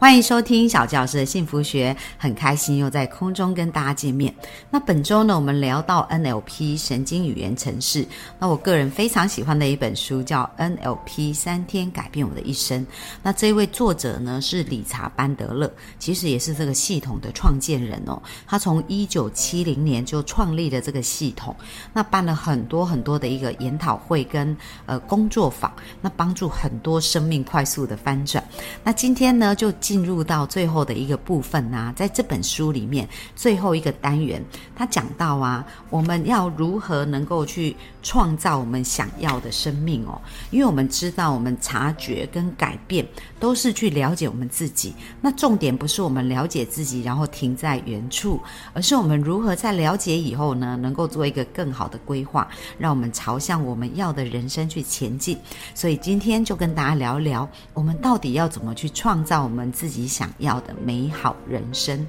欢迎收听小教师的幸福学，很开心又在空中跟大家见面。那本周呢，我们聊到 NLP 神经语言程式。那我个人非常喜欢的一本书叫《NLP 三天改变我的一生》。那这位作者呢是理查班德勒，其实也是这个系统的创建人哦。他从一九七零年就创立了这个系统，那办了很多很多的一个研讨会跟呃工作坊，那帮助很多生命快速的翻转。那今天呢就。进入到最后的一个部分啊，在这本书里面最后一个单元，他讲到啊，我们要如何能够去创造我们想要的生命哦？因为我们知道，我们察觉跟改变都是去了解我们自己。那重点不是我们了解自己，然后停在原处，而是我们如何在了解以后呢，能够做一个更好的规划，让我们朝向我们要的人生去前进。所以今天就跟大家聊聊，我们到底要怎么去创造我们。自己想要的美好人生。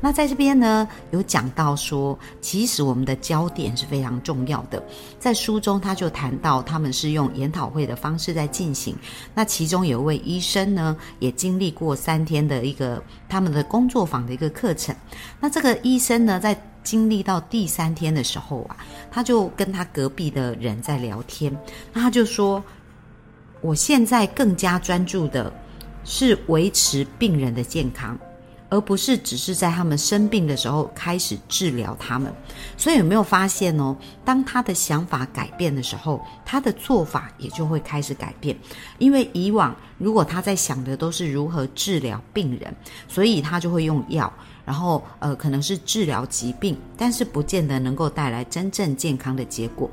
那在这边呢，有讲到说，其实我们的焦点是非常重要的。在书中，他就谈到他们是用研讨会的方式在进行。那其中有一位医生呢，也经历过三天的一个他们的工作坊的一个课程。那这个医生呢，在经历到第三天的时候啊，他就跟他隔壁的人在聊天。那他就说：“我现在更加专注的。”是维持病人的健康，而不是只是在他们生病的时候开始治疗他们。所以有没有发现哦？当他的想法改变的时候，他的做法也就会开始改变。因为以往如果他在想的都是如何治疗病人，所以他就会用药。然后，呃，可能是治疗疾病，但是不见得能够带来真正健康的结果。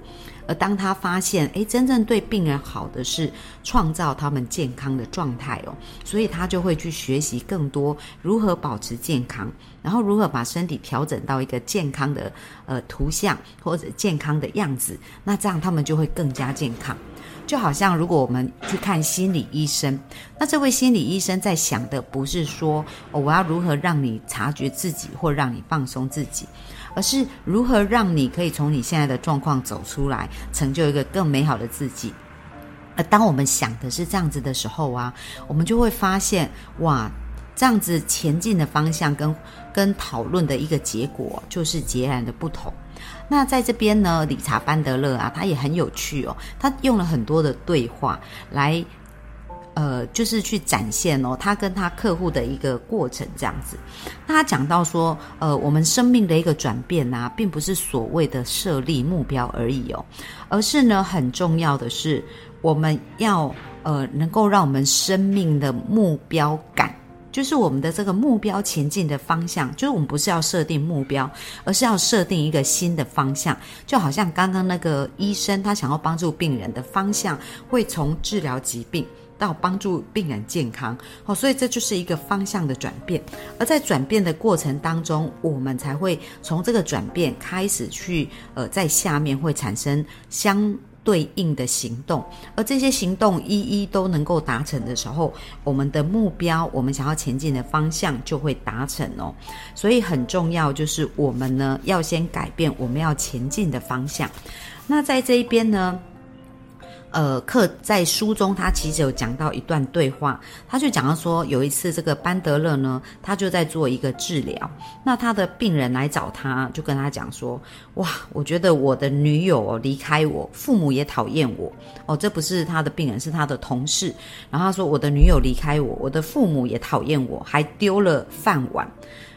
而当他发现，诶，真正对病人好的是创造他们健康的状态哦，所以他就会去学习更多如何保持健康，然后如何把身体调整到一个健康的呃图像或者健康的样子，那这样他们就会更加健康。就好像如果我们去看心理医生，那这位心理医生在想的不是说哦，我要如何让你察觉自己或让你放松自己，而是如何让你可以从你现在的状况走出来，成就一个更美好的自己。而当我们想的是这样子的时候啊，我们就会发现哇，这样子前进的方向跟跟讨论的一个结果就是截然的不同。那在这边呢，理查班德勒啊，他也很有趣哦。他用了很多的对话来，呃，就是去展现哦，他跟他客户的一个过程这样子。那他讲到说，呃，我们生命的一个转变啊，并不是所谓的设立目标而已哦，而是呢，很重要的是，我们要呃，能够让我们生命的目标感。就是我们的这个目标前进的方向，就是我们不是要设定目标，而是要设定一个新的方向。就好像刚刚那个医生，他想要帮助病人的方向，会从治疗疾病到帮助病人健康。哦，所以这就是一个方向的转变。而在转变的过程当中，我们才会从这个转变开始去，呃，在下面会产生相。对应的行动，而这些行动一一都能够达成的时候，我们的目标，我们想要前进的方向就会达成哦。所以很重要就是我们呢要先改变我们要前进的方向。那在这一边呢？呃，课在书中，他其实有讲到一段对话，他就讲到说，有一次这个班德勒呢，他就在做一个治疗，那他的病人来找他，就跟他讲说，哇，我觉得我的女友离开我，父母也讨厌我，哦，这不是他的病人，是他的同事，然后他说，我的女友离开我，我的父母也讨厌我，还丢了饭碗。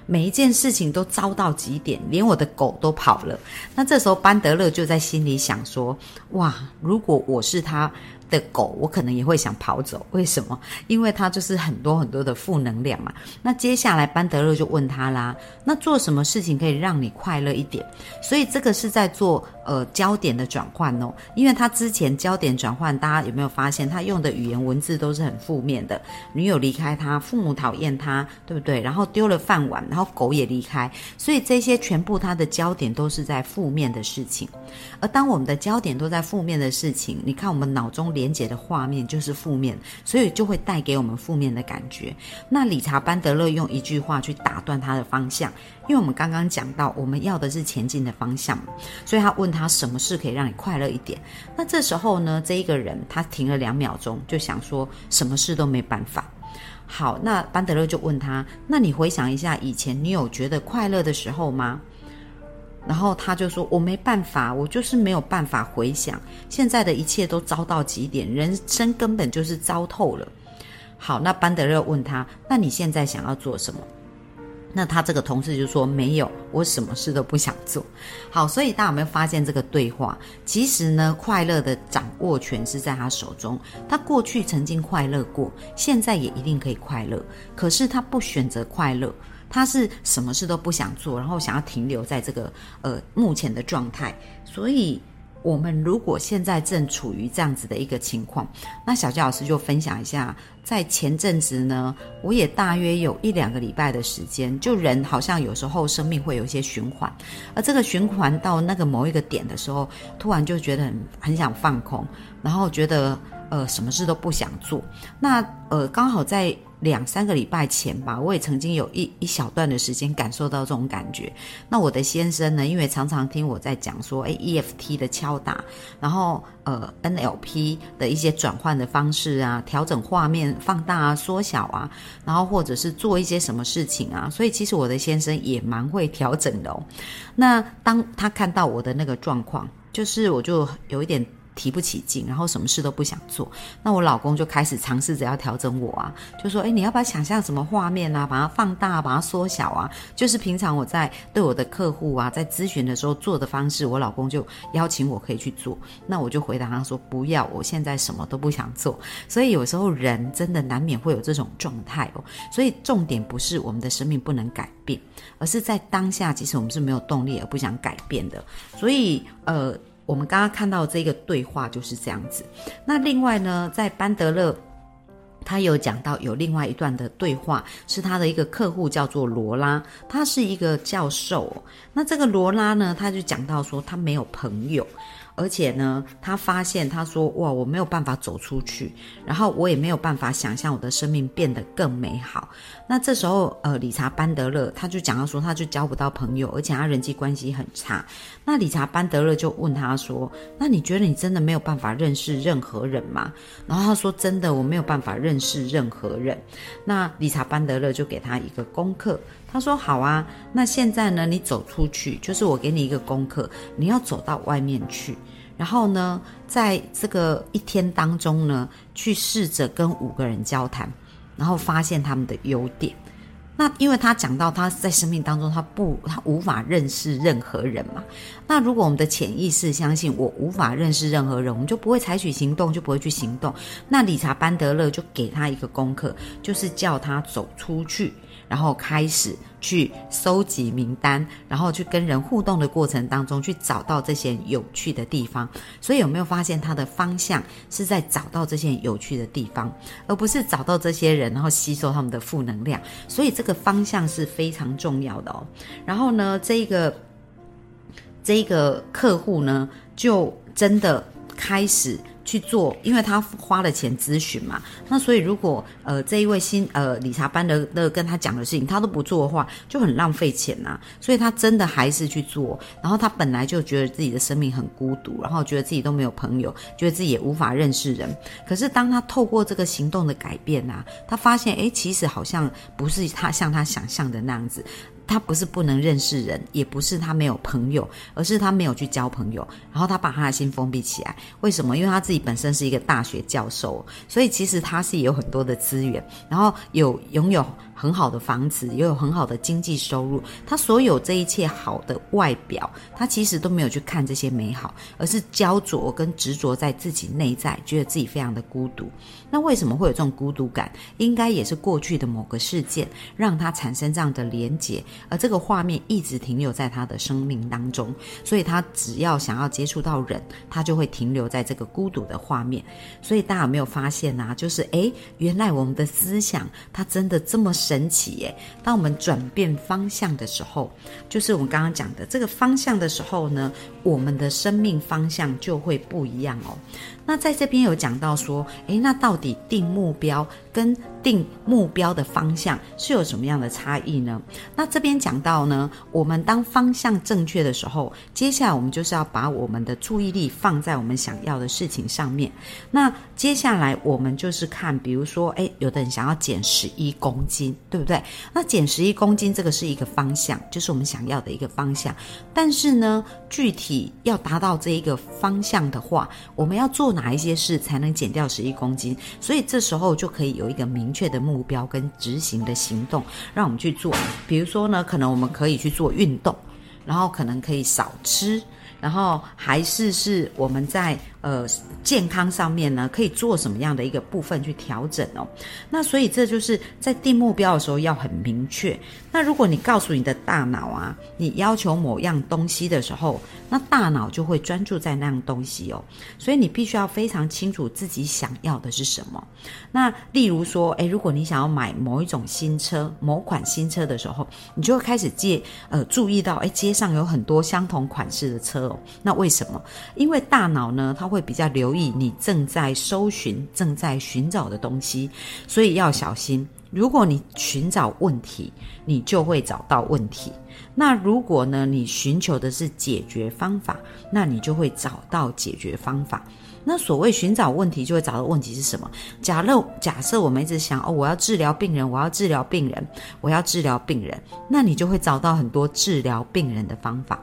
每一件事情都糟到极点，连我的狗都跑了。那这时候班德勒就在心里想说：“哇，如果我是他。”的狗，我可能也会想跑走。为什么？因为它就是很多很多的负能量嘛。那接下来班德勒就问他啦：“那做什么事情可以让你快乐一点？”所以这个是在做呃焦点的转换哦。因为他之前焦点转换，大家有没有发现他用的语言文字都是很负面的？女友离开他，父母讨厌他，对不对？然后丢了饭碗，然后狗也离开，所以这些全部他的焦点都是在负面的事情。而当我们的焦点都在负面的事情，你看我们脑中。连接的画面就是负面，所以就会带给我们负面的感觉。那理查·班德勒用一句话去打断他的方向，因为我们刚刚讲到我们要的是前进的方向，所以他问他什么事可以让你快乐一点。那这时候呢，这一个人他停了两秒钟，就想说什么事都没办法。好，那班德勒就问他：那你回想一下以前你有觉得快乐的时候吗？然后他就说：“我没办法，我就是没有办法回想，现在的一切都糟到极点，人生根本就是糟透了。”好，那班德勒问他：“那你现在想要做什么？”那他这个同事就说：“没有，我什么事都不想做。”好，所以大家有没有发现这个对话？其实呢，快乐的掌握权是在他手中。他过去曾经快乐过，现在也一定可以快乐，可是他不选择快乐。他是什么事都不想做，然后想要停留在这个呃目前的状态。所以，我们如果现在正处于这样子的一个情况，那小佳老师就分享一下，在前阵子呢，我也大约有一两个礼拜的时间，就人好像有时候生命会有一些循环，而这个循环到那个某一个点的时候，突然就觉得很很想放空，然后觉得呃什么事都不想做。那呃刚好在。两三个礼拜前吧，我也曾经有一一小段的时间感受到这种感觉。那我的先生呢，因为常常听我在讲说，哎，EFT 的敲打，然后呃，NLP 的一些转换的方式啊，调整画面放大啊、缩小啊，然后或者是做一些什么事情啊，所以其实我的先生也蛮会调整的哦。那当他看到我的那个状况，就是我就有一点。提不起劲，然后什么事都不想做，那我老公就开始尝试着要调整我啊，就说：“哎，你要不要想象什么画面啊，把它放大，把它缩小啊？就是平常我在对我的客户啊，在咨询的时候做的方式，我老公就邀请我可以去做。那我就回答他说：不要，我现在什么都不想做。所以有时候人真的难免会有这种状态哦。所以重点不是我们的生命不能改变，而是在当下，其实我们是没有动力而不想改变的。所以呃。我们刚刚看到这个对话就是这样子。那另外呢，在班德勒，他有讲到有另外一段的对话，是他的一个客户叫做罗拉，他是一个教授。那这个罗拉呢，他就讲到说他没有朋友。而且呢，他发现他说：“哇，我没有办法走出去，然后我也没有办法想象我的生命变得更美好。”那这时候，呃，理查·班德勒他就讲到说，他就交不到朋友，而且他人际关系很差。那理查·班德勒就问他说：“那你觉得你真的没有办法认识任何人吗？”然后他说：“真的，我没有办法认识任何人。”那理查·班德勒就给他一个功课，他说：“好啊，那现在呢，你走出去，就是我给你一个功课，你要走到外面去。”然后呢，在这个一天当中呢，去试着跟五个人交谈，然后发现他们的优点。那因为他讲到他在生命当中，他不，他无法认识任何人嘛。那如果我们的潜意识相信我无法认识任何人，我们就不会采取行动，就不会去行动。那理查·班德勒就给他一个功课，就是叫他走出去。然后开始去收集名单，然后去跟人互动的过程当中，去找到这些有趣的地方。所以有没有发现他的方向是在找到这些有趣的地方，而不是找到这些人，然后吸收他们的负能量？所以这个方向是非常重要的哦。然后呢，这个这个客户呢，就真的开始。去做，因为他花了钱咨询嘛，那所以如果呃这一位新呃理查班的的跟他讲的事情他都不做的话，就很浪费钱呐。所以他真的还是去做。然后他本来就觉得自己的生命很孤独，然后觉得自己都没有朋友，觉得自己也无法认识人。可是当他透过这个行动的改变呐，他发现哎，其实好像不是他像他想象的那样子。他不是不能认识人，也不是他没有朋友，而是他没有去交朋友。然后他把他的心封闭起来。为什么？因为他自己本身是一个大学教授，所以其实他是有很多的资源，然后有拥有。很好的房子，也有很好的经济收入。他所有这一切好的外表，他其实都没有去看这些美好，而是焦灼跟执着在自己内在，觉得自己非常的孤独。那为什么会有这种孤独感？应该也是过去的某个事件让他产生这样的连结，而这个画面一直停留在他的生命当中。所以他只要想要接触到人，他就会停留在这个孤独的画面。所以大家有没有发现啊？就是诶，原来我们的思想，它真的这么。神奇耶！当我们转变方向的时候，就是我们刚刚讲的这个方向的时候呢，我们的生命方向就会不一样哦。那在这边有讲到说，诶，那到底定目标跟定目标的方向是有什么样的差异呢？那这边讲到呢，我们当方向正确的时候，接下来我们就是要把我们的注意力放在我们想要的事情上面。那接下来我们就是看，比如说，诶，有的人想要减十一公斤，对不对？那减十一公斤这个是一个方向，就是我们想要的一个方向。但是呢，具体要达到这一个方向的话，我们要做。哪一些事才能减掉十一公斤？所以这时候就可以有一个明确的目标跟执行的行动，让我们去做。比如说呢，可能我们可以去做运动，然后可能可以少吃，然后还是是我们在。呃，健康上面呢，可以做什么样的一个部分去调整哦？那所以这就是在定目标的时候要很明确。那如果你告诉你的大脑啊，你要求某样东西的时候，那大脑就会专注在那样东西哦。所以你必须要非常清楚自己想要的是什么。那例如说，诶，如果你想要买某一种新车、某款新车的时候，你就会开始借呃注意到，诶，街上有很多相同款式的车那为什么？因为大脑呢，它会比较留意你正在搜寻、正在寻找的东西，所以要小心。如果你寻找问题，你就会找到问题；那如果呢，你寻求的是解决方法，那你就会找到解决方法。那所谓寻找问题，就会找到问题是什么？假设假设我们一直想哦，我要治疗病人，我要治疗病人，我要治疗病人，那你就会找到很多治疗病人的方法。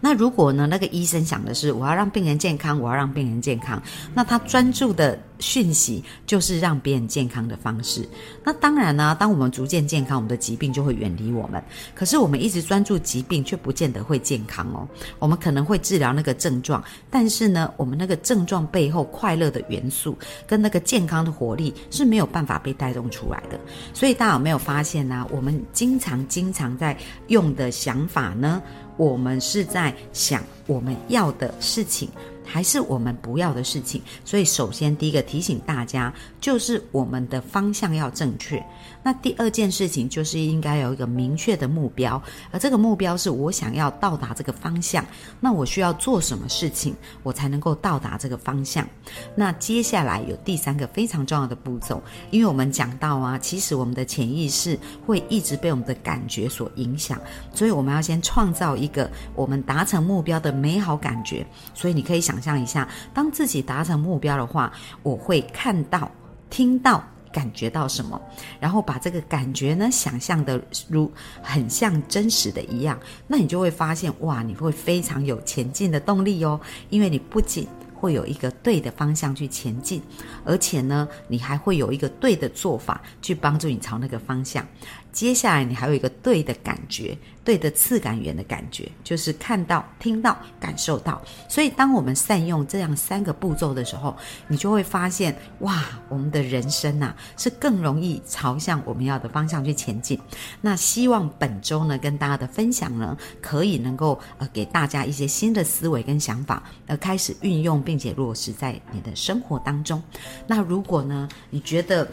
那如果呢？那个医生想的是我要让病人健康，我要让病人健康。那他专注的讯息就是让别人健康的方式。那当然呢，当我们逐渐健康，我们的疾病就会远离我们。可是我们一直专注疾病，却不见得会健康哦。我们可能会治疗那个症状，但是呢，我们那个症状背后快乐的元素跟那个健康的活力是没有办法被带动出来的。所以大家有没有发现呢？我们经常经常在用的想法呢？我们是在想我们要的事情。还是我们不要的事情，所以首先第一个提醒大家，就是我们的方向要正确。那第二件事情就是应该有一个明确的目标，而这个目标是我想要到达这个方向，那我需要做什么事情，我才能够到达这个方向？那接下来有第三个非常重要的步骤，因为我们讲到啊，其实我们的潜意识会一直被我们的感觉所影响，所以我们要先创造一个我们达成目标的美好感觉。所以你可以想。想象一下，当自己达成目标的话，我会看到、听到、感觉到什么，然后把这个感觉呢，想象的如很像真实的一样，那你就会发现，哇，你会非常有前进的动力哦，因为你不仅会有一个对的方向去前进，而且呢，你还会有一个对的做法去帮助你朝那个方向。接下来，你还有一个对的感觉。对的次感源的感觉，就是看到、听到、感受到。所以，当我们善用这样三个步骤的时候，你就会发现，哇，我们的人生呐，是更容易朝向我们要的方向去前进。那希望本周呢，跟大家的分享呢，可以能够呃，给大家一些新的思维跟想法，呃，开始运用并且落实在你的生活当中。那如果呢，你觉得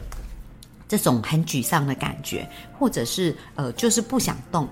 这种很沮丧的感觉，或者是呃，就是不想动。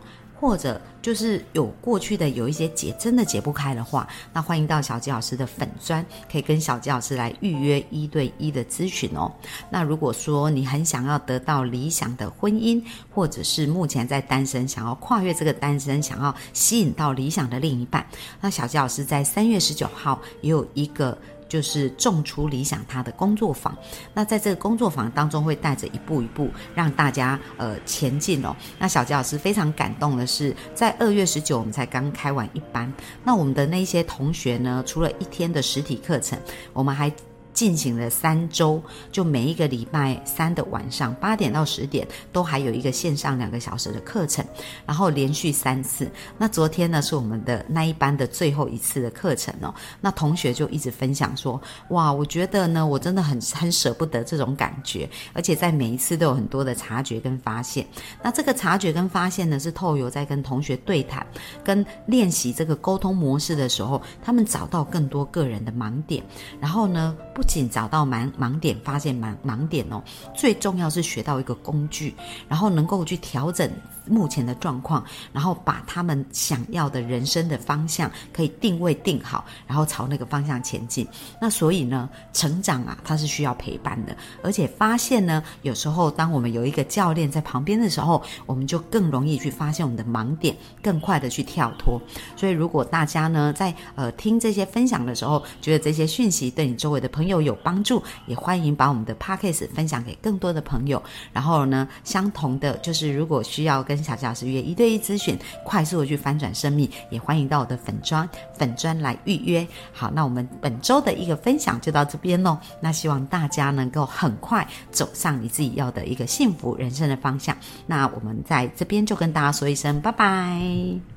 或者就是有过去的有一些解真的解不开的话，那欢迎到小吉老师的粉砖，可以跟小吉老师来预约一对一的咨询哦。那如果说你很想要得到理想的婚姻，或者是目前在单身，想要跨越这个单身，想要吸引到理想的另一半，那小吉老师在三月十九号也有一个。就是种出理想他的工作坊，那在这个工作坊当中会带着一步一步让大家呃前进哦。那小杰老师非常感动的是，在二月十九我们才刚开完一班，那我们的那些同学呢，除了一天的实体课程，我们还。进行了三周，就每一个礼拜三的晚上八点到十点，都还有一个线上两个小时的课程，然后连续三次。那昨天呢是我们的那一班的最后一次的课程哦。那同学就一直分享说：“哇，我觉得呢，我真的很很舍不得这种感觉，而且在每一次都有很多的察觉跟发现。那这个察觉跟发现呢，是透由在跟同学对谈、跟练习这个沟通模式的时候，他们找到更多个人的盲点，然后呢。不仅找到盲盲点，发现盲盲点哦，最重要是学到一个工具，然后能够去调整目前的状况，然后把他们想要的人生的方向可以定位定好，然后朝那个方向前进。那所以呢，成长啊，它是需要陪伴的，而且发现呢，有时候当我们有一个教练在旁边的时候，我们就更容易去发现我们的盲点，更快的去跳脱。所以，如果大家呢在呃听这些分享的时候，觉得这些讯息对你周围的朋友有帮助，也欢迎把我们的 p a c k a g e 分享给更多的朋友。然后呢，相同的就是如果需要跟跟小教师约一对一咨询，快速的去翻转生命，也欢迎到我的粉砖粉砖来预约。好，那我们本周的一个分享就到这边喽。那希望大家能够很快走上你自己要的一个幸福人生的方向。那我们在这边就跟大家说一声拜拜。